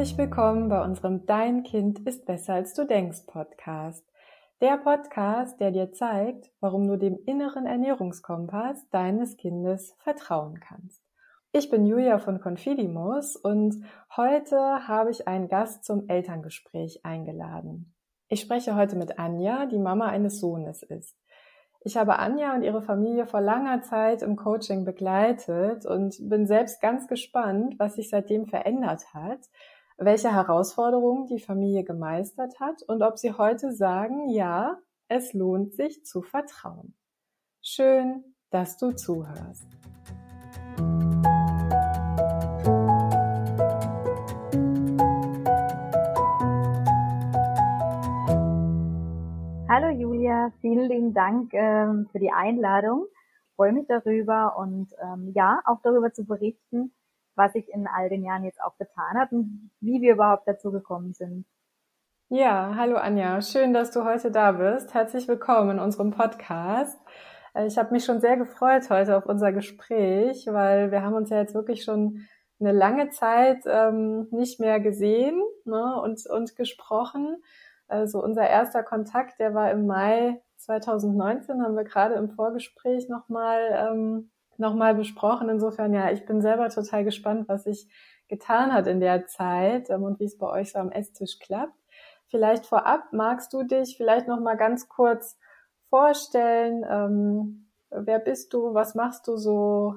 Herzlich willkommen bei unserem Dein Kind ist besser als du denkst Podcast. Der Podcast, der dir zeigt, warum du dem inneren Ernährungskompass deines Kindes vertrauen kannst. Ich bin Julia von Confidimus und heute habe ich einen Gast zum Elterngespräch eingeladen. Ich spreche heute mit Anja, die Mama eines Sohnes ist. Ich habe Anja und ihre Familie vor langer Zeit im Coaching begleitet und bin selbst ganz gespannt, was sich seitdem verändert hat, welche Herausforderungen die Familie gemeistert hat und ob sie heute sagen, ja, es lohnt sich zu vertrauen. Schön, dass du zuhörst. Hallo Julia, vielen lieben Dank ähm, für die Einladung. Ich freue mich darüber und ähm, ja, auch darüber zu berichten, was sich in all den Jahren jetzt auch getan hat und wie wir überhaupt dazu gekommen sind. Ja, hallo Anja, schön, dass du heute da bist. Herzlich willkommen in unserem Podcast. Äh, ich habe mich schon sehr gefreut heute auf unser Gespräch, weil wir haben uns ja jetzt wirklich schon eine lange Zeit ähm, nicht mehr gesehen ne, und, und gesprochen. Also unser erster Kontakt, der war im Mai 2019, haben wir gerade im Vorgespräch nochmal ähm, noch mal besprochen. Insofern, ja, ich bin selber total gespannt, was sich getan hat in der Zeit ähm, und wie es bei euch so am Esstisch klappt. Vielleicht vorab magst du dich vielleicht noch mal ganz kurz vorstellen. Ähm, wer bist du? Was machst du so?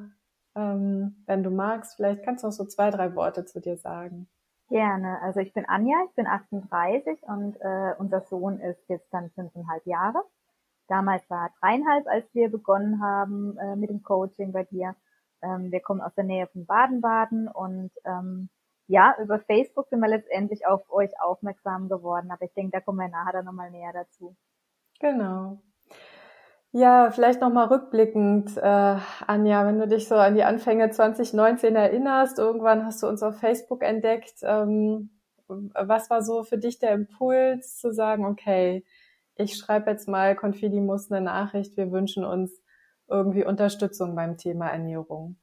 Ähm, wenn du magst, vielleicht kannst du noch so zwei, drei Worte zu dir sagen. Gerne. Also ich bin Anja, ich bin 38 und äh, unser Sohn ist jetzt dann fünfeinhalb Jahre. Damals war dreieinhalb, als wir begonnen haben äh, mit dem Coaching bei dir. Ähm, wir kommen aus der Nähe von Baden-Baden und ähm, ja, über Facebook sind wir letztendlich auf euch aufmerksam geworden. Aber ich denke, da kommen wir nachher dann nochmal näher dazu. Genau. Ja, vielleicht nochmal rückblickend, äh, Anja, wenn du dich so an die Anfänge 2019 erinnerst, irgendwann hast du uns auf Facebook entdeckt. Ähm, was war so für dich der Impuls zu sagen, okay, ich schreibe jetzt mal Confidimus eine Nachricht, wir wünschen uns irgendwie Unterstützung beim Thema Ernährung?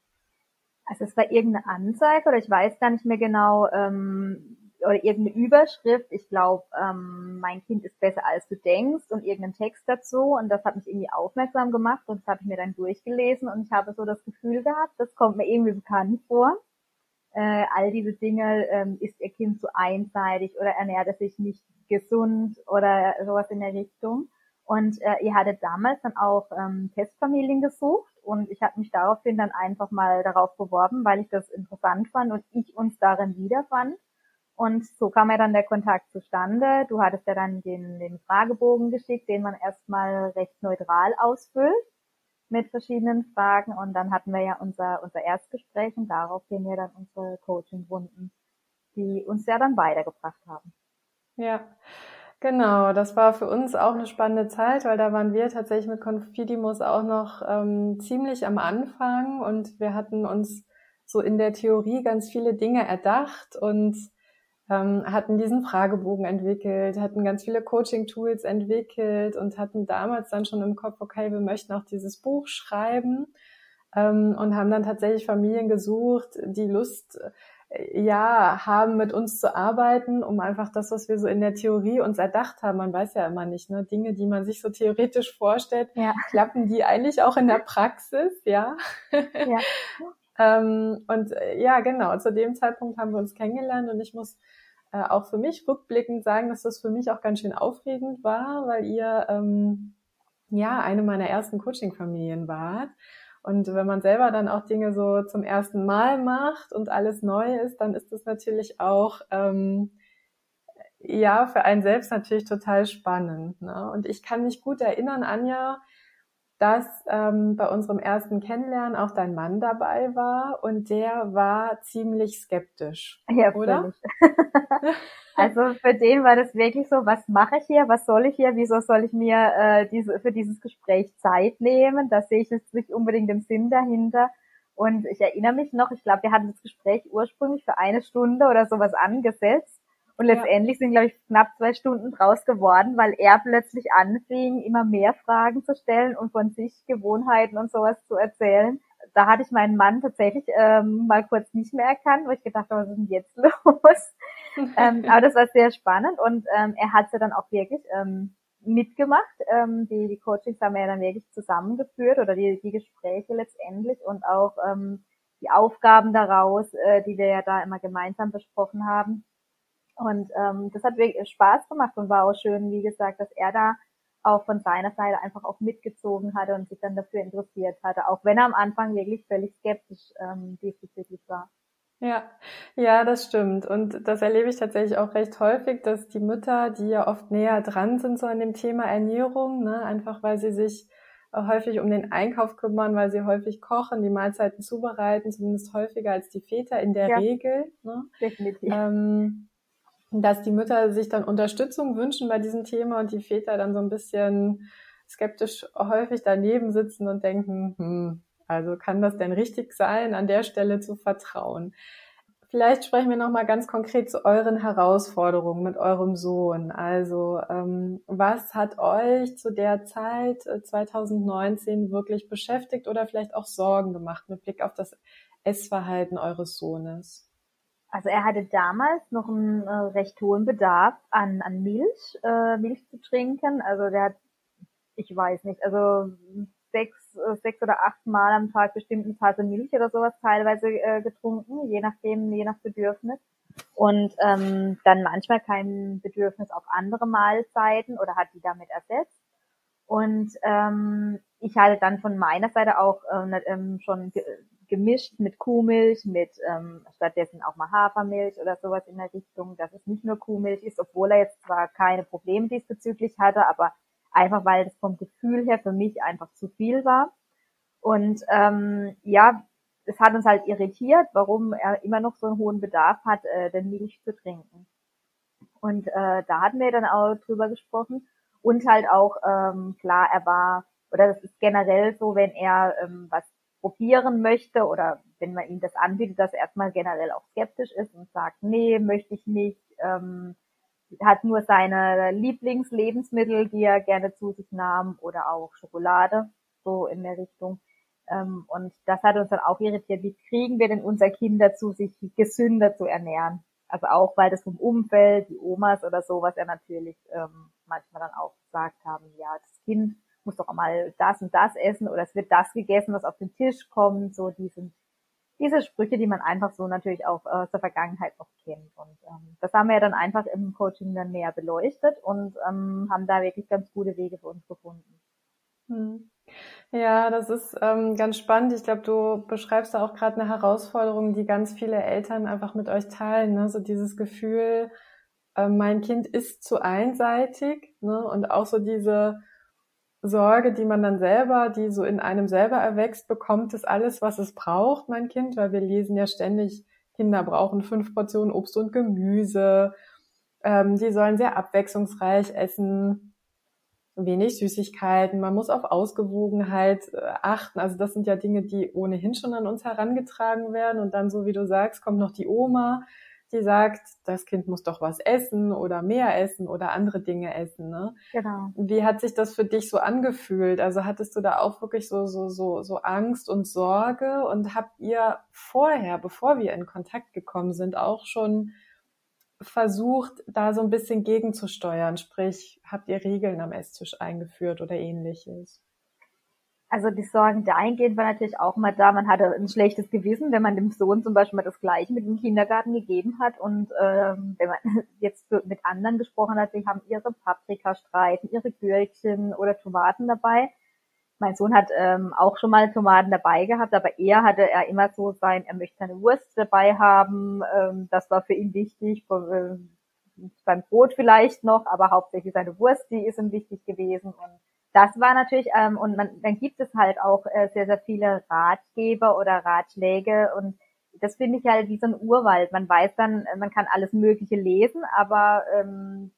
Also es war irgendeine Anzeige oder ich weiß gar nicht mehr genau, ähm, oder irgendeine Überschrift, ich glaube, ähm, mein Kind ist besser als du denkst und irgendeinen Text dazu und das hat mich irgendwie aufmerksam gemacht und das habe ich mir dann durchgelesen und ich habe so das Gefühl gehabt, das kommt mir irgendwie bekannt vor. Äh, all diese Dinge, ähm, ist ihr Kind zu einseitig oder ernährt er sich nicht gesund oder sowas in der Richtung. Und äh, ihr hattet damals dann auch ähm, Testfamilien gesucht und ich habe mich daraufhin dann einfach mal darauf beworben, weil ich das interessant fand und ich uns darin wiederfand. Und so kam ja dann der Kontakt zustande. Du hattest ja dann den, den Fragebogen geschickt, den man erstmal recht neutral ausfüllt mit verschiedenen Fragen. Und dann hatten wir ja unser, unser Erstgespräch und darauf gehen wir dann unsere Coaching-Runden, die uns ja dann weitergebracht haben. Ja. Genau, das war für uns auch eine spannende Zeit, weil da waren wir tatsächlich mit Confidimus auch noch ähm, ziemlich am Anfang und wir hatten uns so in der Theorie ganz viele Dinge erdacht und ähm, hatten diesen Fragebogen entwickelt, hatten ganz viele Coaching-Tools entwickelt und hatten damals dann schon im Kopf, okay, wir möchten auch dieses Buch schreiben ähm, und haben dann tatsächlich Familien gesucht, die Lust äh, ja haben, mit uns zu arbeiten, um einfach das, was wir so in der Theorie uns erdacht haben, man weiß ja immer nicht, ne, Dinge, die man sich so theoretisch vorstellt, ja. klappen die eigentlich auch in der Praxis, ja. ja. ähm, und äh, ja, genau, zu dem Zeitpunkt haben wir uns kennengelernt und ich muss äh, auch für mich rückblickend sagen, dass das für mich auch ganz schön aufregend war, weil ihr ähm, ja eine meiner ersten Coaching-Familien wart. Und wenn man selber dann auch Dinge so zum ersten Mal macht und alles neu ist, dann ist das natürlich auch ähm, ja für einen selbst natürlich total spannend. Ne? Und ich kann mich gut erinnern, Anja, dass ähm, bei unserem ersten Kennenlernen auch dein Mann dabei war und der war ziemlich skeptisch, ja, oder? also für den war das wirklich so, was mache ich hier, was soll ich hier, wieso soll ich mir äh, diese, für dieses Gespräch Zeit nehmen? Da sehe ich jetzt nicht unbedingt den Sinn dahinter. Und ich erinnere mich noch, ich glaube, wir hatten das Gespräch ursprünglich für eine Stunde oder sowas angesetzt. Und letztendlich sind, glaube ich, knapp zwei Stunden draus geworden, weil er plötzlich anfing, immer mehr Fragen zu stellen und von sich Gewohnheiten und sowas zu erzählen. Da hatte ich meinen Mann tatsächlich ähm, mal kurz nicht mehr erkannt, wo ich gedacht habe, was ist denn jetzt los? ähm, aber das war sehr spannend und ähm, er hat ja dann auch wirklich ähm, mitgemacht. Ähm, die, die Coachings haben wir ja dann wirklich zusammengeführt oder die, die Gespräche letztendlich und auch ähm, die Aufgaben daraus, äh, die wir ja da immer gemeinsam besprochen haben. Und ähm, das hat wirklich Spaß gemacht und war auch schön, wie gesagt, dass er da auch von seiner Seite einfach auch mitgezogen hatte und sich dann dafür interessiert hatte, auch wenn er am Anfang wirklich völlig skeptisch ähm, diesbezüglich war. Ja, ja, das stimmt. Und das erlebe ich tatsächlich auch recht häufig, dass die Mütter, die ja oft näher dran sind so an dem Thema Ernährung, ne, einfach weil sie sich häufig um den Einkauf kümmern, weil sie häufig kochen, die Mahlzeiten zubereiten, zumindest häufiger als die Väter in der ja, Regel. Ne? Definitiv. Ähm, dass die Mütter sich dann Unterstützung wünschen bei diesem Thema und die Väter dann so ein bisschen skeptisch häufig daneben sitzen und denken, hm, also kann das denn richtig sein, an der Stelle zu vertrauen? Vielleicht sprechen wir noch mal ganz konkret zu euren Herausforderungen mit eurem Sohn. Also ähm, was hat euch zu der Zeit 2019 äh, wirklich beschäftigt oder vielleicht auch Sorgen gemacht mit Blick auf das Essverhalten eures Sohnes? Also er hatte damals noch einen äh, recht hohen Bedarf an, an Milch, äh, Milch zu trinken. Also der hat, ich weiß nicht, also sechs, äh, sechs oder acht Mal am Tag bestimmt eine Tasse Milch oder sowas teilweise äh, getrunken, je nachdem, je nach Bedürfnis. Und ähm, dann manchmal kein Bedürfnis auf andere Mahlzeiten oder hat die damit ersetzt. Und ähm, ich hatte dann von meiner Seite auch äh, ähm, schon gemischt mit Kuhmilch, mit ähm, stattdessen auch mal Hafermilch oder sowas in der Richtung, dass es nicht nur Kuhmilch ist, obwohl er jetzt zwar keine Probleme diesbezüglich hatte, aber einfach weil das vom Gefühl her für mich einfach zu viel war. Und ähm, ja, es hat uns halt irritiert, warum er immer noch so einen hohen Bedarf hat, äh, den Milch zu trinken. Und äh, da hatten wir dann auch drüber gesprochen. Und halt auch, ähm, klar, er war, oder das ist generell so, wenn er ähm, was probieren möchte oder wenn man ihm das anbietet, dass er erstmal generell auch skeptisch ist und sagt, nee, möchte ich nicht, ähm, hat nur seine Lieblingslebensmittel, die er gerne zu sich nahm oder auch Schokolade, so in der Richtung. Ähm, und das hat uns dann auch irritiert, wie kriegen wir denn unser Kind dazu, sich gesünder zu ernähren? Also auch, weil das vom Umfeld, die Omas oder so, was er natürlich ähm, manchmal dann auch gesagt haben, ja, das Kind muss doch mal das und das essen oder es wird das gegessen, was auf den Tisch kommt, so diese, diese Sprüche, die man einfach so natürlich auch aus der Vergangenheit noch kennt. Und ähm, das haben wir ja dann einfach im Coaching dann näher beleuchtet und ähm, haben da wirklich ganz gute Wege für uns gefunden. Hm. Ja, das ist ähm, ganz spannend. Ich glaube, du beschreibst da auch gerade eine Herausforderung, die ganz viele Eltern einfach mit euch teilen. Ne? So dieses Gefühl, äh, mein Kind ist zu einseitig ne? und auch so diese Sorge, die man dann selber, die so in einem selber erwächst, bekommt es alles, was es braucht, mein Kind, weil wir lesen ja ständig, Kinder brauchen fünf Portionen Obst und Gemüse, ähm, die sollen sehr abwechslungsreich essen, wenig Süßigkeiten, man muss auf Ausgewogenheit äh, achten. Also das sind ja Dinge, die ohnehin schon an uns herangetragen werden. Und dann, so wie du sagst, kommt noch die Oma, die sagt, das Kind muss doch was essen oder mehr essen oder andere Dinge essen. Ne? Genau. Wie hat sich das für dich so angefühlt? Also hattest du da auch wirklich so so so so Angst und Sorge und habt ihr vorher, bevor wir in Kontakt gekommen sind, auch schon versucht, da so ein bisschen gegenzusteuern? Sprich, habt ihr Regeln am Esstisch eingeführt oder ähnliches? Also die Sorgen dahingehend war natürlich auch mal da. Man hatte ein schlechtes Gewissen, wenn man dem Sohn zum Beispiel mal das Gleiche mit dem Kindergarten gegeben hat. Und ähm, wenn man jetzt mit anderen gesprochen hat, die haben ihre Paprikastreifen, ihre Gürkchen oder Tomaten dabei. Mein Sohn hat ähm, auch schon mal Tomaten dabei gehabt, aber er hatte er immer so sein, er möchte seine Wurst dabei haben. Ähm, das war für ihn wichtig. Äh, beim Brot vielleicht noch, aber hauptsächlich seine Wurst, die ist ihm wichtig gewesen. Und das war natürlich, ähm, und man, dann gibt es halt auch äh, sehr, sehr viele Ratgeber oder Ratschläge und das finde ich halt wie so ein Urwald. Man weiß dann, äh, man kann alles Mögliche lesen, aber ähm,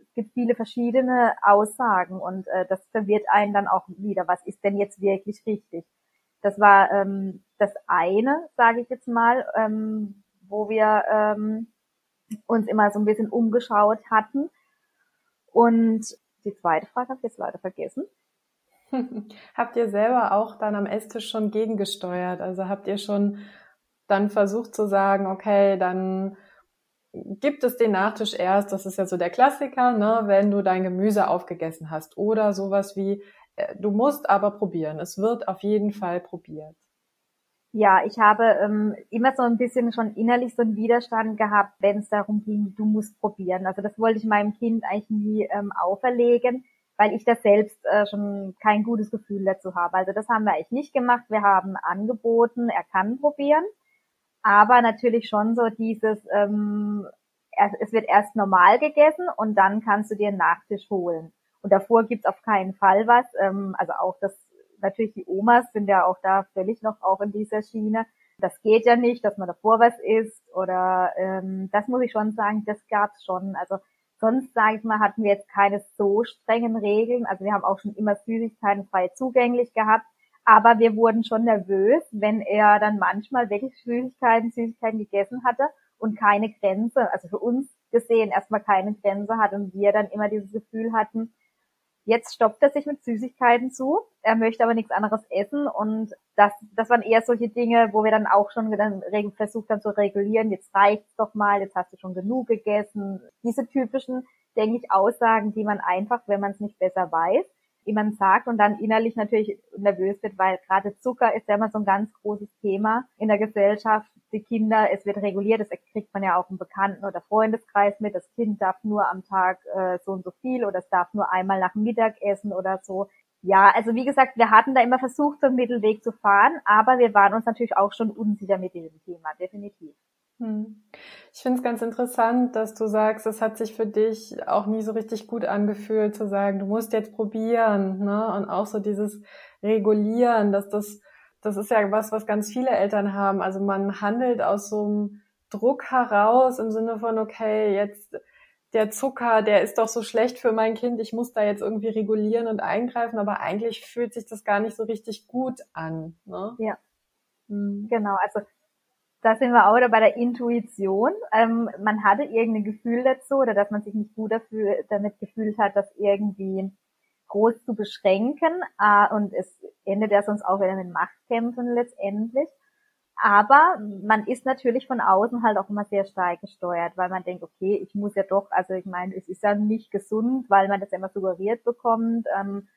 es gibt viele verschiedene Aussagen und äh, das verwirrt einen dann auch wieder. Was ist denn jetzt wirklich richtig? Das war ähm, das eine, sage ich jetzt mal, ähm, wo wir ähm, uns immer so ein bisschen umgeschaut hatten. Und die zweite Frage habe ich jetzt leider vergessen. habt ihr selber auch dann am Esstisch schon gegengesteuert? Also habt ihr schon dann versucht zu sagen, okay, dann gibt es den Nachtisch erst, das ist ja so der Klassiker, ne, wenn du dein Gemüse aufgegessen hast. Oder sowas wie, äh, du musst aber probieren. Es wird auf jeden Fall probiert. Ja, ich habe ähm, immer so ein bisschen schon innerlich so einen Widerstand gehabt, wenn es darum ging, du musst probieren. Also das wollte ich meinem Kind eigentlich nie ähm, auferlegen, weil ich da selbst äh, schon kein gutes Gefühl dazu habe. Also das haben wir eigentlich nicht gemacht. Wir haben angeboten, er kann probieren, aber natürlich schon so dieses, ähm, es wird erst normal gegessen und dann kannst du dir einen Nachtisch holen. Und davor gibt's auf keinen Fall was. Ähm, also auch das natürlich die Omas sind ja auch da völlig noch auch in dieser Schiene. Das geht ja nicht, dass man davor was isst oder ähm, das muss ich schon sagen, das gab's schon. Also sonst sage ich mal, hatten wir jetzt keine so strengen Regeln. Also wir haben auch schon immer Süßigkeiten frei zugänglich gehabt, aber wir wurden schon nervös, wenn er dann manchmal wirklich Süßigkeiten, Süßigkeiten gegessen hatte und keine Grenze, also für uns gesehen erstmal keine Grenze hat und wir dann immer dieses Gefühl hatten, Jetzt stoppt er sich mit Süßigkeiten zu. Er möchte aber nichts anderes essen und das, das waren eher solche Dinge, wo wir dann auch schon dann versucht haben zu regulieren. Jetzt reicht's doch mal, jetzt hast du schon genug gegessen. Diese typischen, denke ich, Aussagen, die man einfach, wenn man es nicht besser weiß, jemand sagt und dann innerlich natürlich nervös wird, weil gerade Zucker ist ja immer so ein ganz großes Thema in der Gesellschaft. Die Kinder, es wird reguliert, das kriegt man ja auch im Bekannten- oder Freundeskreis mit. Das Kind darf nur am Tag äh, so und so viel oder es darf nur einmal nach Mittag essen oder so. Ja, also wie gesagt, wir hatten da immer versucht, so einen Mittelweg zu fahren, aber wir waren uns natürlich auch schon unsicher mit diesem Thema, definitiv. Hm. Ich finde es ganz interessant, dass du sagst, es hat sich für dich auch nie so richtig gut angefühlt, zu sagen, du musst jetzt probieren, ne? Und auch so dieses Regulieren, dass das, das ist ja was, was ganz viele Eltern haben. Also man handelt aus so einem Druck heraus im Sinne von, okay, jetzt der Zucker, der ist doch so schlecht für mein Kind, ich muss da jetzt irgendwie regulieren und eingreifen, aber eigentlich fühlt sich das gar nicht so richtig gut an. Ne? Ja. Hm. Genau, also da sind wir auch wieder bei der Intuition. Ähm, man hatte irgendein Gefühl dazu oder dass man sich nicht gut dafür, damit gefühlt hat, das irgendwie groß zu beschränken. Äh, und es endet ja sonst auch wieder mit Machtkämpfen letztendlich. Aber man ist natürlich von außen halt auch immer sehr stark gesteuert, weil man denkt, okay, ich muss ja doch, also ich meine, es ist ja nicht gesund, weil man das immer suggeriert bekommt. Ähm,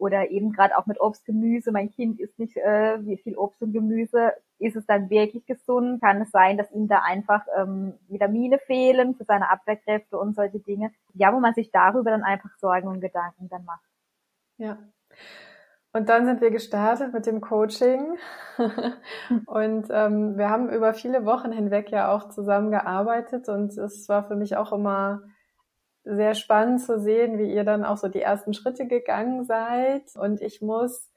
oder eben gerade auch mit Obst, Gemüse. Mein Kind isst nicht äh, wie viel Obst und Gemüse. Ist es dann wirklich gesund? Kann es sein, dass ihm da einfach ähm, Vitamine fehlen für seine Abwehrkräfte und solche Dinge? Ja, wo man sich darüber dann einfach Sorgen und Gedanken dann macht. Ja. Und dann sind wir gestartet mit dem Coaching und ähm, wir haben über viele Wochen hinweg ja auch zusammengearbeitet und es war für mich auch immer sehr spannend zu sehen, wie ihr dann auch so die ersten Schritte gegangen seid. Und ich muss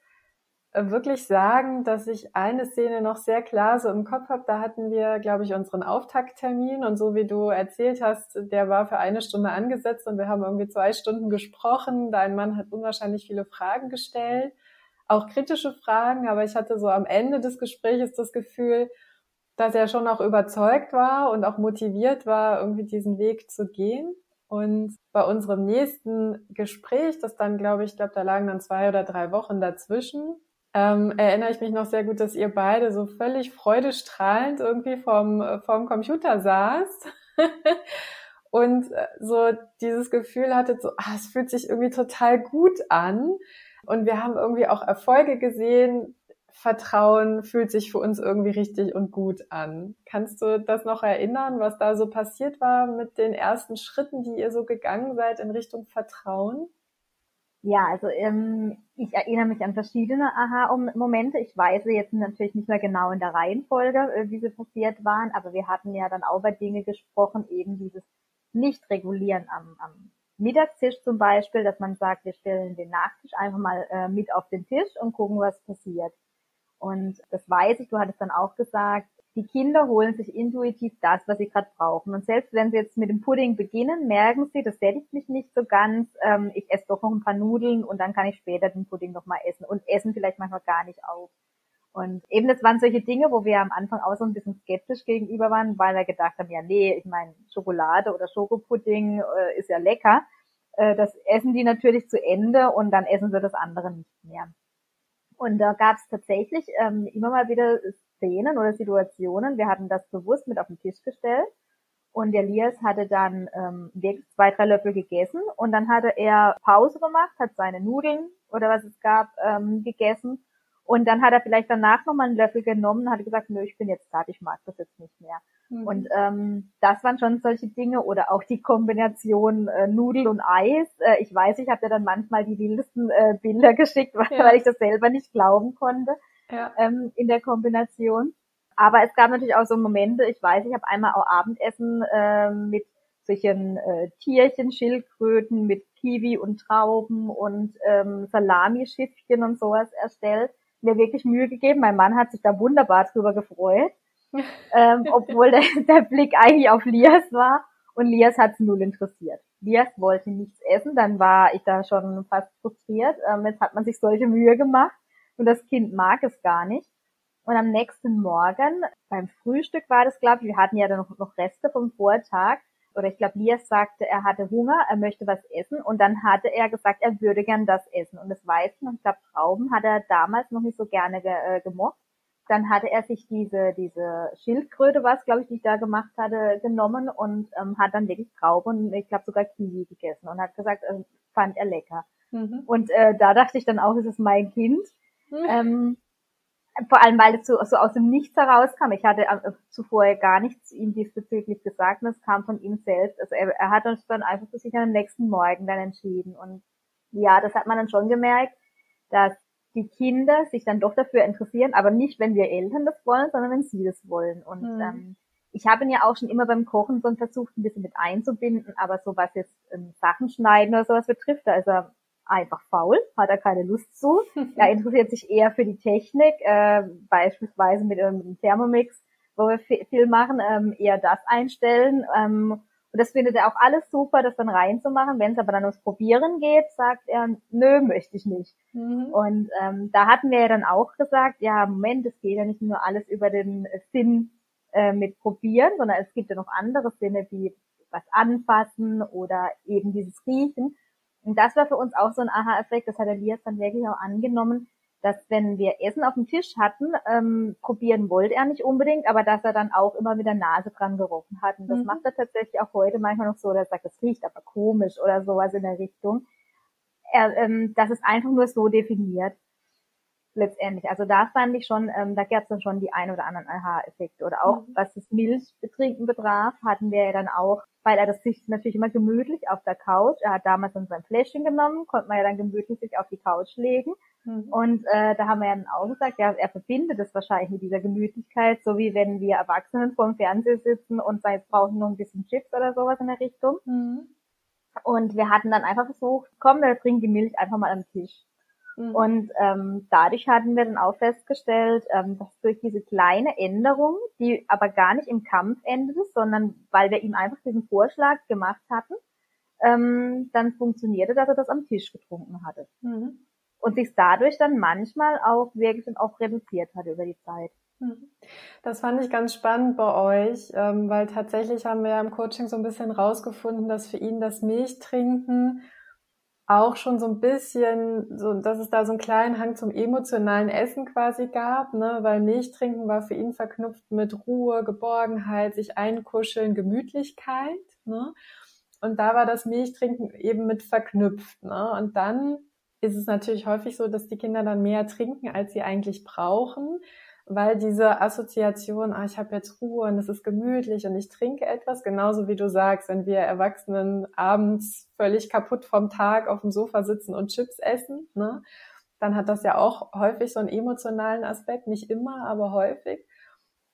äh, wirklich sagen, dass ich eine Szene noch sehr klar so im Kopf habe. Da hatten wir, glaube ich, unseren Auftakttermin und so wie du erzählt hast, der war für eine Stunde angesetzt und wir haben irgendwie zwei Stunden gesprochen. Dein Mann hat unwahrscheinlich viele Fragen gestellt, auch kritische Fragen, aber ich hatte so am Ende des Gesprächs das Gefühl, dass er schon auch überzeugt war und auch motiviert war, irgendwie diesen Weg zu gehen. Und bei unserem nächsten Gespräch, das dann, glaube ich, glaube, da lagen dann zwei oder drei Wochen dazwischen, ähm, erinnere ich mich noch sehr gut, dass ihr beide so völlig freudestrahlend irgendwie vom, vom Computer saßt und äh, so dieses Gefühl hattet, so, ah, es fühlt sich irgendwie total gut an. Und wir haben irgendwie auch Erfolge gesehen, Vertrauen fühlt sich für uns irgendwie richtig und gut an. Kannst du das noch erinnern, was da so passiert war mit den ersten Schritten, die ihr so gegangen seid in Richtung Vertrauen? Ja, also ähm, ich erinnere mich an verschiedene Aha-Momente. Ich weiß jetzt natürlich nicht mehr genau in der Reihenfolge, äh, wie sie passiert waren, aber wir hatten ja dann auch bei Dinge gesprochen, eben dieses Nicht-Regulieren am, am Mittagstisch zum Beispiel, dass man sagt, wir stellen den Nachtisch einfach mal äh, mit auf den Tisch und gucken, was passiert. Und das weiß ich, du hattest dann auch gesagt, die Kinder holen sich intuitiv das, was sie gerade brauchen. Und selbst wenn sie jetzt mit dem Pudding beginnen, merken sie, das sättigt mich nicht so ganz. Ähm, ich esse doch noch ein paar Nudeln und dann kann ich später den Pudding nochmal essen und essen vielleicht manchmal gar nicht auf. Und eben das waren solche Dinge, wo wir am Anfang auch so ein bisschen skeptisch gegenüber waren, weil wir gedacht haben, ja nee, ich meine, Schokolade oder Schokopudding äh, ist ja lecker. Äh, das essen die natürlich zu Ende und dann essen sie das andere nicht mehr. Und da gab es tatsächlich ähm, immer mal wieder Szenen oder Situationen. Wir hatten das bewusst mit auf den Tisch gestellt Und der Lias hatte dann ähm, wirklich zwei, drei Löffel gegessen und dann hatte er Pause gemacht, hat seine Nudeln oder was es gab ähm, gegessen und dann hat er vielleicht danach nochmal einen Löffel genommen und hat gesagt, nö, ich bin jetzt satt, ich mag das jetzt nicht mehr. Mhm. Und ähm, das waren schon solche Dinge oder auch die Kombination äh, Nudel und Eis. Äh, ich weiß, ich habe dir dann manchmal die wildesten äh, Bilder geschickt, weil, ja. weil ich das selber nicht glauben konnte ja. ähm, in der Kombination. Aber es gab natürlich auch so Momente, ich weiß, ich habe einmal auch Abendessen äh, mit solchen äh, Tierchen, Schildkröten mit Kiwi und Trauben und ähm, Salamischiffchen und sowas erstellt mir wirklich Mühe gegeben. Mein Mann hat sich da wunderbar drüber gefreut, ähm, obwohl der, der Blick eigentlich auf Lias war. Und Lias hat es null interessiert. Lias wollte nichts essen, dann war ich da schon fast frustriert. Ähm, jetzt hat man sich solche Mühe gemacht und das Kind mag es gar nicht. Und am nächsten Morgen, beim Frühstück war das, glaube ich, wir hatten ja dann noch, noch Reste vom Vortag, oder ich glaube, Lias sagte, er hatte Hunger, er möchte was essen und dann hatte er gesagt, er würde gern das essen. Und das weiß ich noch, ich glaube, Trauben hat er damals noch nicht so gerne ge äh, gemocht. Dann hatte er sich diese, diese Schildkröte, was glaube ich, die ich da gemacht hatte, genommen und ähm, hat dann wirklich Trauben und ich glaube sogar Kiwi gegessen und hat gesagt, äh, fand er lecker. Mhm. Und äh, da dachte ich dann auch, es ist mein Kind. Mhm. Ähm, vor allem, weil es so, so aus dem Nichts herauskam. Ich hatte äh, zuvor gar nichts ihm diesbezüglich gesagt und es kam von ihm selbst. Also er, er hat uns dann einfach für sich am nächsten Morgen dann entschieden. Und ja, das hat man dann schon gemerkt, dass die Kinder sich dann doch dafür interessieren, aber nicht, wenn wir Eltern das wollen, sondern wenn sie das wollen. Und mhm. ähm, ich habe ihn ja auch schon immer beim Kochen so versucht, ein bisschen mit einzubinden, aber so was jetzt ähm, Sachen schneiden oder sowas betrifft, da ist er einfach faul, hat er keine Lust zu. er interessiert sich eher für die Technik, äh, beispielsweise mit, ähm, dem Thermomix, wo wir viel machen, ähm, eher das einstellen. Ähm, und das findet er auch alles super, das dann reinzumachen. Wenn es aber dann ums Probieren geht, sagt er, nö, möchte ich nicht. Mhm. Und ähm, da hatten wir ja dann auch gesagt, ja, Moment, es geht ja nicht nur alles über den Sinn äh, mit Probieren, sondern es gibt ja noch andere Sinne wie was anfassen oder eben dieses Riechen. Und das war für uns auch so ein Aha-Effekt, das hat Elias dann wirklich auch angenommen, dass wenn wir Essen auf dem Tisch hatten, ähm, probieren wollte er nicht unbedingt, aber dass er dann auch immer mit der Nase dran gerochen hat. Und das mhm. macht er tatsächlich auch heute manchmal noch so, dass er sagt, das riecht aber komisch oder sowas in der Richtung. Er, ähm, das ist einfach nur so definiert letztendlich. Also da fand ich schon, ähm, da gab es dann schon die ein oder anderen Aha-Effekte. Oder auch, mhm. was das Milchbetrinken betraf, hatten wir ja dann auch, weil er das sich natürlich immer gemütlich auf der Couch, er hat damals dann sein Fläschchen genommen, konnte man ja dann gemütlich sich auf die Couch legen. Mhm. Und äh, da haben wir ja dann auch gesagt, ja, er verbindet es wahrscheinlich mit dieser Gemütlichkeit, so wie wenn wir Erwachsenen vor dem Fernseher sitzen und sagen, jetzt brauchen noch ein bisschen Chips oder sowas in der Richtung. Mhm. Und wir hatten dann einfach versucht, komm, wir trinken die Milch einfach mal am Tisch. Mhm. Und ähm, dadurch hatten wir dann auch festgestellt, ähm, dass durch diese kleine Änderung, die aber gar nicht im Kampf endete, sondern weil wir ihm einfach diesen Vorschlag gemacht hatten, ähm, dann funktionierte, dass er das am Tisch getrunken hatte. Mhm. Und sich dadurch dann manchmal auch wirklich auch reduziert hat über die Zeit. Mhm. Das fand ich ganz spannend bei euch, ähm, weil tatsächlich haben wir ja im Coaching so ein bisschen rausgefunden, dass für ihn das Milchtrinken auch schon so ein bisschen, so, dass es da so einen kleinen Hang zum emotionalen Essen quasi gab, ne, weil Milchtrinken war für ihn verknüpft mit Ruhe, Geborgenheit, sich einkuscheln, Gemütlichkeit, ne. Und da war das Milchtrinken eben mit verknüpft, ne. Und dann ist es natürlich häufig so, dass die Kinder dann mehr trinken, als sie eigentlich brauchen weil diese Assoziation, ah, ich habe jetzt Ruhe und es ist gemütlich und ich trinke etwas, genauso wie du sagst, wenn wir Erwachsenen abends völlig kaputt vom Tag auf dem Sofa sitzen und Chips essen, ne, dann hat das ja auch häufig so einen emotionalen Aspekt, nicht immer, aber häufig.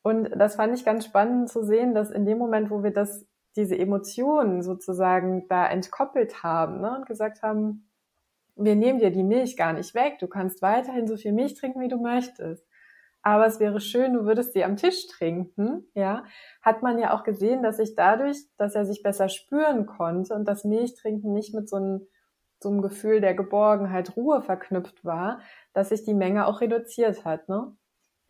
Und das fand ich ganz spannend zu sehen, dass in dem Moment, wo wir das, diese Emotionen sozusagen da entkoppelt haben ne, und gesagt haben, wir nehmen dir die Milch gar nicht weg, du kannst weiterhin so viel Milch trinken, wie du möchtest aber es wäre schön, du würdest sie am Tisch trinken, ja, hat man ja auch gesehen, dass sich dadurch, dass er sich besser spüren konnte und das Milchtrinken nicht mit so einem, so einem Gefühl der Geborgenheit, Ruhe verknüpft war, dass sich die Menge auch reduziert hat, ne?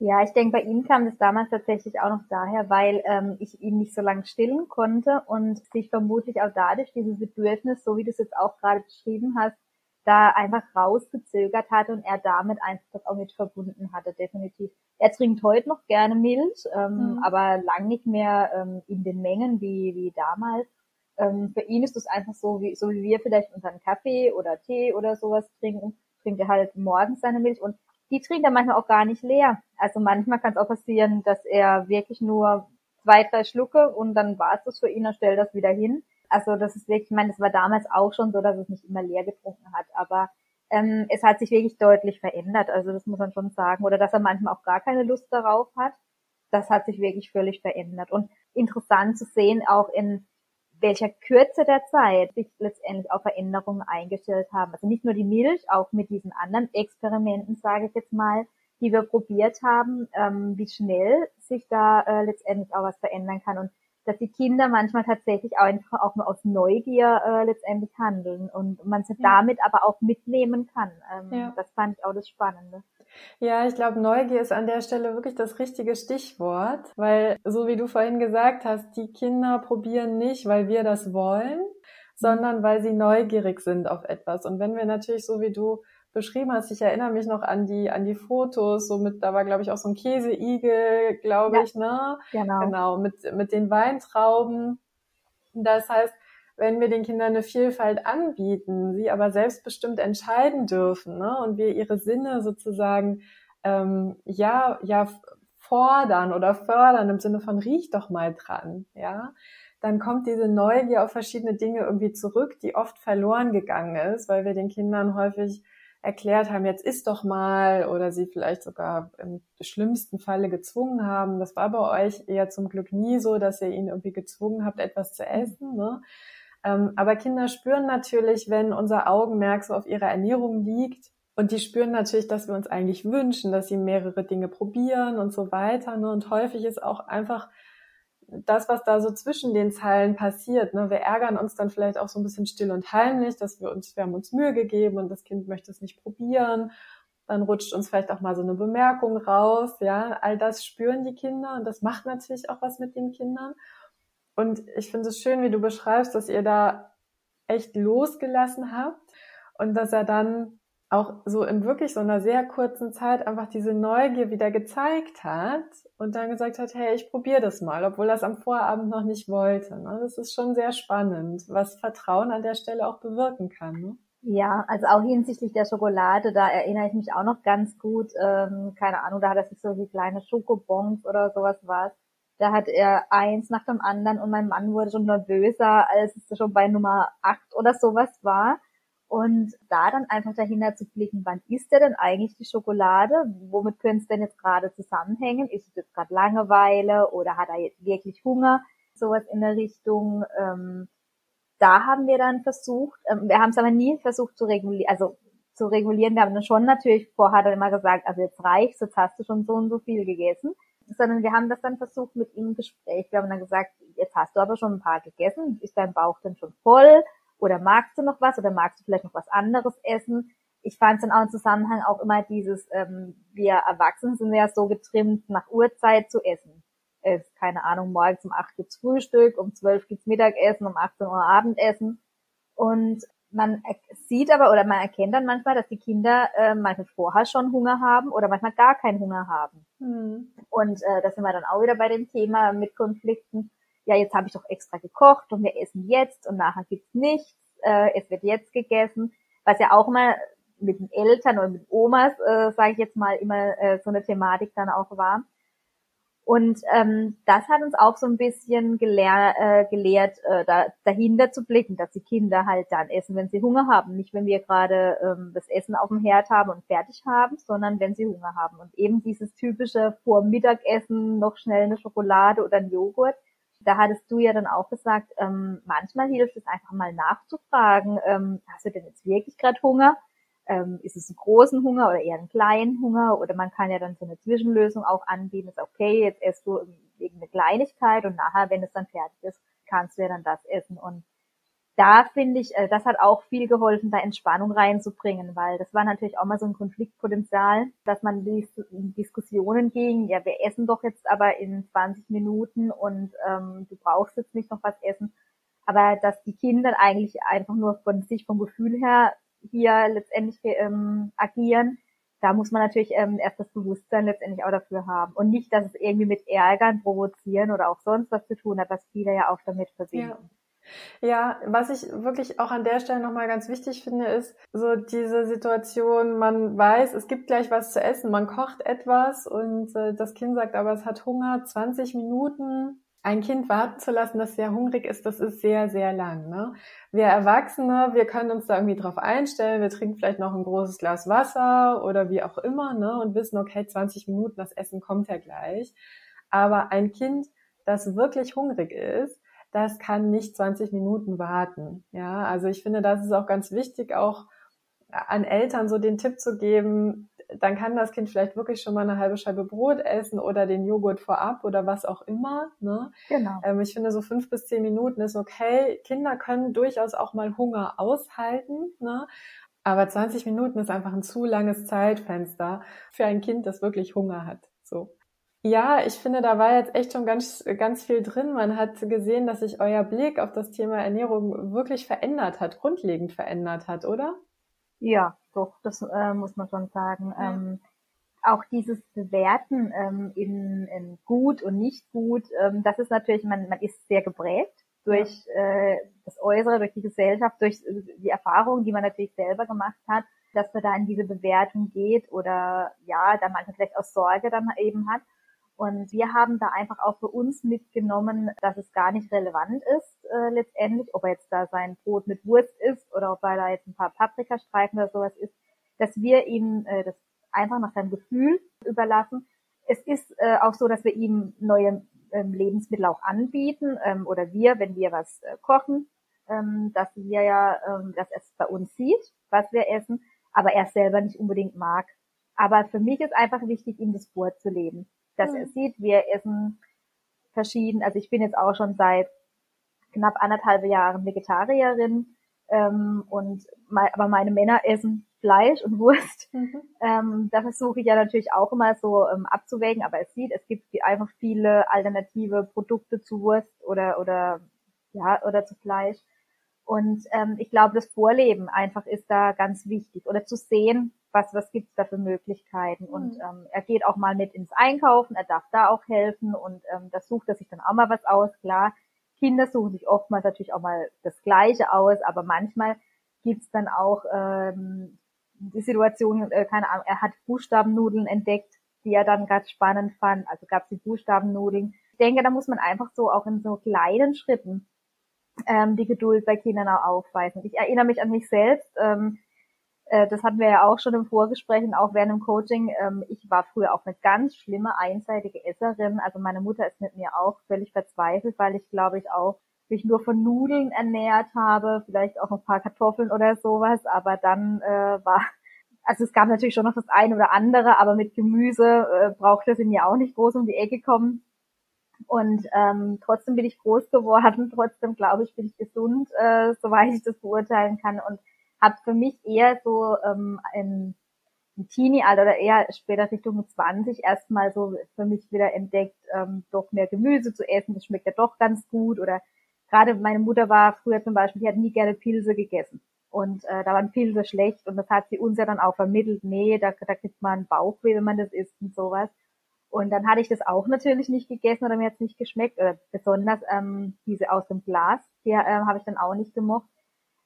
Ja, ich denke, bei ihm kam das damals tatsächlich auch noch daher, weil ähm, ich ihn nicht so lange stillen konnte und sich vermutlich auch dadurch dieses Bedürfnis, so wie du es jetzt auch gerade beschrieben hast, da einfach rausgezögert hatte und er damit einfach das auch mit verbunden hatte, definitiv. Er trinkt heute noch gerne Milch, ähm, mhm. aber lang nicht mehr ähm, in den Mengen wie, wie damals. Ähm, für ihn ist es einfach so, wie, so wie wir vielleicht unseren Kaffee oder Tee oder sowas trinken, trinkt er halt morgens seine Milch und die trinkt er manchmal auch gar nicht leer. Also manchmal kann es auch passieren, dass er wirklich nur zwei, drei Schlucke und dann war es das für ihn, er stellt das wieder hin. Also das ist wirklich, ich meine, das war damals auch schon so, dass es nicht immer leer getrunken hat, aber ähm, es hat sich wirklich deutlich verändert. Also das muss man schon sagen. Oder dass er manchmal auch gar keine Lust darauf hat. Das hat sich wirklich völlig verändert. Und interessant zu sehen, auch in welcher Kürze der Zeit sich letztendlich auch Veränderungen eingestellt haben. Also nicht nur die Milch, auch mit diesen anderen Experimenten, sage ich jetzt mal, die wir probiert haben, ähm, wie schnell sich da äh, letztendlich auch was verändern kann und dass die Kinder manchmal tatsächlich auch einfach auch nur aus Neugier äh, letztendlich handeln und man sie ja. damit aber auch mitnehmen kann. Ähm, ja. Das fand ich auch das Spannende. Ja, ich glaube, Neugier ist an der Stelle wirklich das richtige Stichwort, weil so wie du vorhin gesagt hast, die Kinder probieren nicht, weil wir das wollen, sondern weil sie neugierig sind auf etwas. Und wenn wir natürlich so wie du beschrieben hast. Ich erinnere mich noch an die, an die Fotos, so mit, da war, glaube ich, auch so ein Käseigel, glaube ja, ich, ne? Genau. Genau, mit, mit den Weintrauben. Das heißt, wenn wir den Kindern eine Vielfalt anbieten, sie aber selbstbestimmt entscheiden dürfen, ne? Und wir ihre Sinne sozusagen, ähm, ja, ja, fordern oder fördern im Sinne von riech doch mal dran, ja? dann kommt diese Neugier auf verschiedene Dinge irgendwie zurück, die oft verloren gegangen ist, weil wir den Kindern häufig erklärt haben, jetzt isst doch mal oder sie vielleicht sogar im schlimmsten Falle gezwungen haben. Das war bei euch eher zum Glück nie so, dass ihr ihn irgendwie gezwungen habt, etwas zu essen. Ne? Ähm, aber Kinder spüren natürlich, wenn unser Augenmerk so auf ihrer Ernährung liegt, und die spüren natürlich, dass wir uns eigentlich wünschen, dass sie mehrere Dinge probieren und so weiter. Ne? Und häufig ist auch einfach das, was da so zwischen den Zeilen passiert. Ne? Wir ärgern uns dann vielleicht auch so ein bisschen still und heimlich, dass wir uns, wir haben uns Mühe gegeben und das Kind möchte es nicht probieren. Dann rutscht uns vielleicht auch mal so eine Bemerkung raus. Ja, all das spüren die Kinder und das macht natürlich auch was mit den Kindern. Und ich finde es schön, wie du beschreibst, dass ihr da echt losgelassen habt und dass er dann auch so in wirklich so einer sehr kurzen Zeit einfach diese Neugier wieder gezeigt hat und dann gesagt hat, hey, ich probiere das mal, obwohl er es am Vorabend noch nicht wollte. Ne? Das ist schon sehr spannend, was Vertrauen an der Stelle auch bewirken kann. Ne? Ja, also auch hinsichtlich der Schokolade, da erinnere ich mich auch noch ganz gut, ähm, keine Ahnung, da hat er sich so wie kleine Schokobons oder sowas was. Da hat er eins nach dem anderen und mein Mann wurde schon nervöser, als es schon bei Nummer acht oder sowas war. Und da dann einfach dahinter zu blicken, wann isst er denn eigentlich die Schokolade? Womit könnte es denn jetzt gerade zusammenhängen? Ist es jetzt gerade Langeweile oder hat er jetzt wirklich Hunger? Sowas in der Richtung. Ähm, da haben wir dann versucht, ähm, wir haben es aber nie versucht zu regulieren, also zu regulieren. Wir haben dann schon natürlich vorher dann immer gesagt, also jetzt reicht's, jetzt hast du schon so und so viel gegessen. Sondern wir haben das dann versucht mit ihm im Gespräch. Wir haben dann gesagt, jetzt hast du aber schon ein paar gegessen, ist dein Bauch denn schon voll? Oder magst du noch was? Oder magst du vielleicht noch was anderes essen? Ich fand es dann auch im Zusammenhang auch immer dieses, ähm, wir Erwachsenen sind ja so getrimmt, nach Uhrzeit zu essen. Es, keine Ahnung, morgens um acht gibt's Frühstück, um zwölf gibt's Mittagessen, um 18 Uhr Abendessen. Und man sieht aber oder man erkennt dann manchmal, dass die Kinder äh, manchmal vorher schon Hunger haben oder manchmal gar keinen Hunger haben. Mhm. Und äh, da sind wir dann auch wieder bei dem Thema mit Konflikten ja, jetzt habe ich doch extra gekocht und wir essen jetzt und nachher gibt's nichts, äh, es wird jetzt gegessen, was ja auch immer mit den Eltern oder mit Omas, äh, sage ich jetzt mal, immer äh, so eine Thematik dann auch war. Und ähm, das hat uns auch so ein bisschen gelehr, äh, gelehrt, äh, da, dahinter zu blicken, dass die Kinder halt dann essen, wenn sie Hunger haben. Nicht, wenn wir gerade ähm, das Essen auf dem Herd haben und fertig haben, sondern wenn sie Hunger haben. Und eben dieses typische vor Mittagessen noch schnell eine Schokolade oder ein Joghurt, da hattest du ja dann auch gesagt, ähm, manchmal hilft es einfach mal nachzufragen, ähm, hast du denn jetzt wirklich gerade Hunger? Ähm, ist es einen großen Hunger oder eher einen kleinen Hunger? Oder man kann ja dann so eine Zwischenlösung auch anbieten, ist okay, jetzt esst du wegen eine Kleinigkeit und nachher, wenn es dann fertig ist, kannst du ja dann das essen. Und da finde ich, äh, das hat auch viel geholfen, da Entspannung reinzubringen, weil das war natürlich auch mal so ein Konfliktpotenzial, dass man in Diskussionen ging, ja, wir essen doch jetzt aber in 20 Minuten und ähm, du brauchst jetzt nicht noch was essen. Aber dass die Kinder eigentlich einfach nur von sich vom Gefühl her hier letztendlich ähm, agieren, da muss man natürlich ähm, erst das Bewusstsein letztendlich auch dafür haben. Und nicht, dass es irgendwie mit Ärgern, Provozieren oder auch sonst was zu tun hat, was viele ja auch damit verbinden. Ja. Ja, was ich wirklich auch an der Stelle nochmal ganz wichtig finde, ist so diese Situation, man weiß, es gibt gleich was zu essen, man kocht etwas und äh, das Kind sagt aber, es hat Hunger, 20 Minuten. Ein Kind warten zu lassen, das sehr hungrig ist, das ist sehr, sehr lang. Ne? Wir Erwachsene, wir können uns da irgendwie drauf einstellen, wir trinken vielleicht noch ein großes Glas Wasser oder wie auch immer ne? und wissen, okay, 20 Minuten, das Essen kommt ja gleich. Aber ein Kind, das wirklich hungrig ist, das kann nicht 20 Minuten warten. Ja, also ich finde, das ist auch ganz wichtig, auch an Eltern so den Tipp zu geben, dann kann das Kind vielleicht wirklich schon mal eine halbe Scheibe Brot essen oder den Joghurt vorab oder was auch immer. Ne? Genau. Ähm, ich finde, so fünf bis zehn Minuten ist okay. Kinder können durchaus auch mal Hunger aushalten. Ne? Aber 20 Minuten ist einfach ein zu langes Zeitfenster für ein Kind, das wirklich Hunger hat. So. Ja, ich finde, da war jetzt echt schon ganz, ganz viel drin. Man hat gesehen, dass sich euer Blick auf das Thema Ernährung wirklich verändert hat, grundlegend verändert hat, oder? Ja, doch, das äh, muss man schon sagen. Ja. Ähm, auch dieses Bewerten ähm, in, in gut und nicht gut, ähm, das ist natürlich, man, man ist sehr geprägt durch ja. äh, das Äußere, durch die Gesellschaft, durch die Erfahrungen, die man natürlich selber gemacht hat, dass man da in diese Bewertung geht oder ja, da manchmal vielleicht aus Sorge dann eben hat. Und wir haben da einfach auch für uns mitgenommen, dass es gar nicht relevant ist äh, letztendlich, ob er jetzt da sein Brot mit Wurst isst oder ob er da jetzt ein paar Paprikastreifen oder sowas isst, dass wir ihm äh, das einfach nach seinem Gefühl überlassen. Es ist äh, auch so, dass wir ihm neue ähm, Lebensmittel auch anbieten ähm, oder wir, wenn wir was äh, kochen, ähm, dass wir ja, ähm, dass er es bei uns sieht, was wir essen, aber er selber nicht unbedingt mag. Aber für mich ist einfach wichtig, ihm das vorzuleben dass er mhm. sieht, wir essen verschieden. Also ich bin jetzt auch schon seit knapp anderthalb Jahren Vegetarierin ähm, und mein, aber meine Männer essen Fleisch und Wurst. Mhm. Ähm, da versuche ich ja natürlich auch immer so ähm, abzuwägen, aber es sieht, es gibt einfach viele alternative Produkte zu Wurst oder oder ja oder zu Fleisch. Und ähm, ich glaube, das Vorleben einfach ist da ganz wichtig oder zu sehen, was, was gibt's da für Möglichkeiten. Mhm. Und ähm, er geht auch mal mit ins Einkaufen, er darf da auch helfen und ähm, da sucht er sich dann auch mal was aus. Klar, Kinder suchen sich oftmals natürlich auch mal das Gleiche aus, aber manchmal gibt's dann auch ähm, die Situation, äh, keine Ahnung, er hat Buchstabennudeln entdeckt, die er dann ganz spannend fand. Also gab's die Buchstabennudeln. Ich denke, da muss man einfach so auch in so kleinen Schritten ähm, die Geduld bei Kindern auch aufweisen. Ich erinnere mich an mich selbst. Ähm, äh, das hatten wir ja auch schon im Vorgespräch auch während dem Coaching. Ähm, ich war früher auch eine ganz schlimme einseitige Esserin. Also meine Mutter ist mit mir auch völlig verzweifelt, weil ich glaube ich auch mich nur von Nudeln ernährt habe, vielleicht auch ein paar Kartoffeln oder sowas, aber dann äh, war also es gab natürlich schon noch das eine oder andere, aber mit Gemüse äh, brauchte sie mir auch nicht groß um die Ecke kommen. Und ähm, trotzdem bin ich groß geworden, trotzdem glaube ich, bin ich gesund, äh, soweit ich das beurteilen kann und habe für mich eher so ähm, im, im Teenie-Alter oder eher später Richtung 20 erstmal so für mich wieder entdeckt, ähm, doch mehr Gemüse zu essen, das schmeckt ja doch ganz gut oder gerade meine Mutter war früher zum Beispiel, die hat nie gerne Pilze gegessen. Und äh, da waren Pilze schlecht und das hat sie uns ja dann auch vermittelt, nee, da, da kriegt man Bauchweh, wenn man das isst und sowas. Und dann hatte ich das auch natürlich nicht gegessen oder mir hat es nicht geschmeckt. Oder besonders ähm, diese aus dem Glas, die äh, habe ich dann auch nicht gemocht.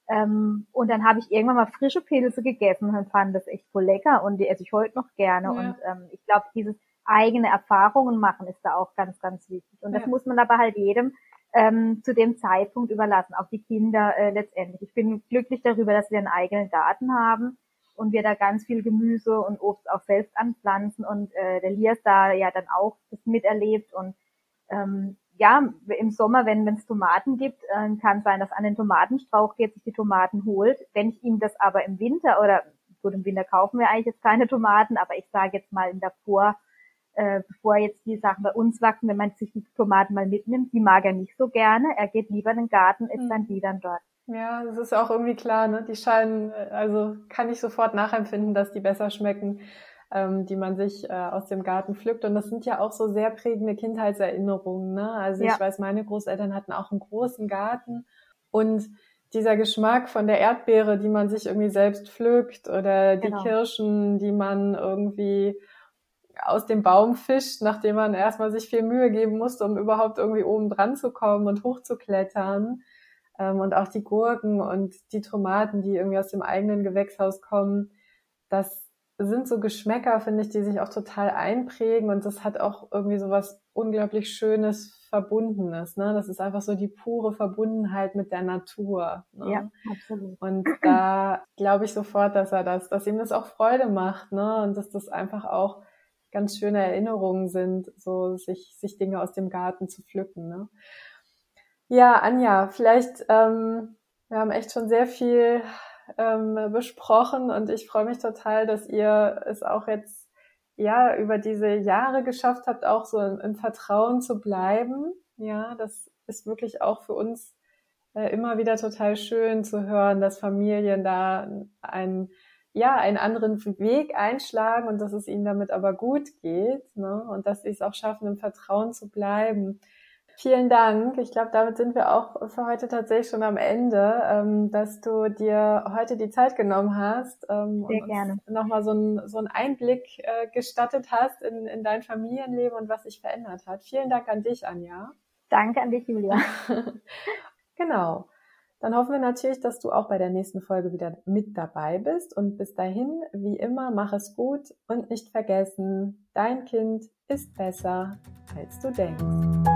Ähm, und dann habe ich irgendwann mal frische Pilze gegessen und fand das echt voll lecker und die esse ich heute noch gerne. Ja. Und ähm, ich glaube, dieses eigene Erfahrungen machen ist da auch ganz, ganz wichtig. Und das ja. muss man aber halt jedem ähm, zu dem Zeitpunkt überlassen, auch die Kinder äh, letztendlich. Ich bin glücklich darüber, dass wir einen eigenen Garten haben und wir da ganz viel Gemüse und Obst auch selbst anpflanzen und äh, der Lias da ja dann auch das miterlebt und ähm, ja, im Sommer, wenn es Tomaten gibt, äh, kann sein, dass an den Tomatenstrauch geht, sich die Tomaten holt. Wenn ich ihm das aber im Winter oder gut, im Winter kaufen wir eigentlich jetzt keine Tomaten, aber ich sage jetzt mal in davor, äh, bevor jetzt die Sachen bei uns wachsen, wenn man sich die Tomaten mal mitnimmt, die mag er nicht so gerne. Er geht lieber in den Garten, isst mhm. dann die dann dort. Ja, das ist auch irgendwie klar, ne? Die scheinen, also kann ich sofort nachempfinden, dass die besser schmecken, ähm, die man sich äh, aus dem Garten pflückt. Und das sind ja auch so sehr prägende Kindheitserinnerungen, ne? Also ja. ich weiß, meine Großeltern hatten auch einen großen Garten und dieser Geschmack von der Erdbeere, die man sich irgendwie selbst pflückt oder die genau. Kirschen, die man irgendwie aus dem Baum fischt, nachdem man erstmal sich viel Mühe geben musste, um überhaupt irgendwie oben dran zu kommen und hochzuklettern. Ähm, und auch die Gurken und die Tomaten, die irgendwie aus dem eigenen Gewächshaus kommen, das sind so Geschmäcker, finde ich, die sich auch total einprägen und das hat auch irgendwie so was unglaublich Schönes, Verbundenes. Ne? Das ist einfach so die pure Verbundenheit mit der Natur. Ne? Ja, absolut. Und da glaube ich sofort, dass er das, dass ihm das auch Freude macht, ne? Und dass das einfach auch ganz schöne Erinnerungen sind, so sich, sich Dinge aus dem Garten zu pflücken. Ne? Ja, Anja, vielleicht, ähm, wir haben echt schon sehr viel ähm, besprochen und ich freue mich total, dass ihr es auch jetzt ja über diese Jahre geschafft habt, auch so im, Vertrauen zu bleiben. Ja, das ist wirklich auch für uns äh, immer wieder total schön zu hören, dass Familien da einen ja einen anderen Weg einschlagen und dass es ihnen damit aber gut geht, ne? Und dass sie es auch schaffen, im Vertrauen zu bleiben. Vielen Dank. Ich glaube, damit sind wir auch für heute tatsächlich schon am Ende, ähm, dass du dir heute die Zeit genommen hast ähm, Sehr und gerne. nochmal so, ein, so einen Einblick äh, gestattet hast in, in dein Familienleben und was sich verändert hat. Vielen Dank an dich, Anja. Danke an dich, Julia. genau. Dann hoffen wir natürlich, dass du auch bei der nächsten Folge wieder mit dabei bist. Und bis dahin, wie immer, mach es gut und nicht vergessen, dein Kind ist besser, als du denkst.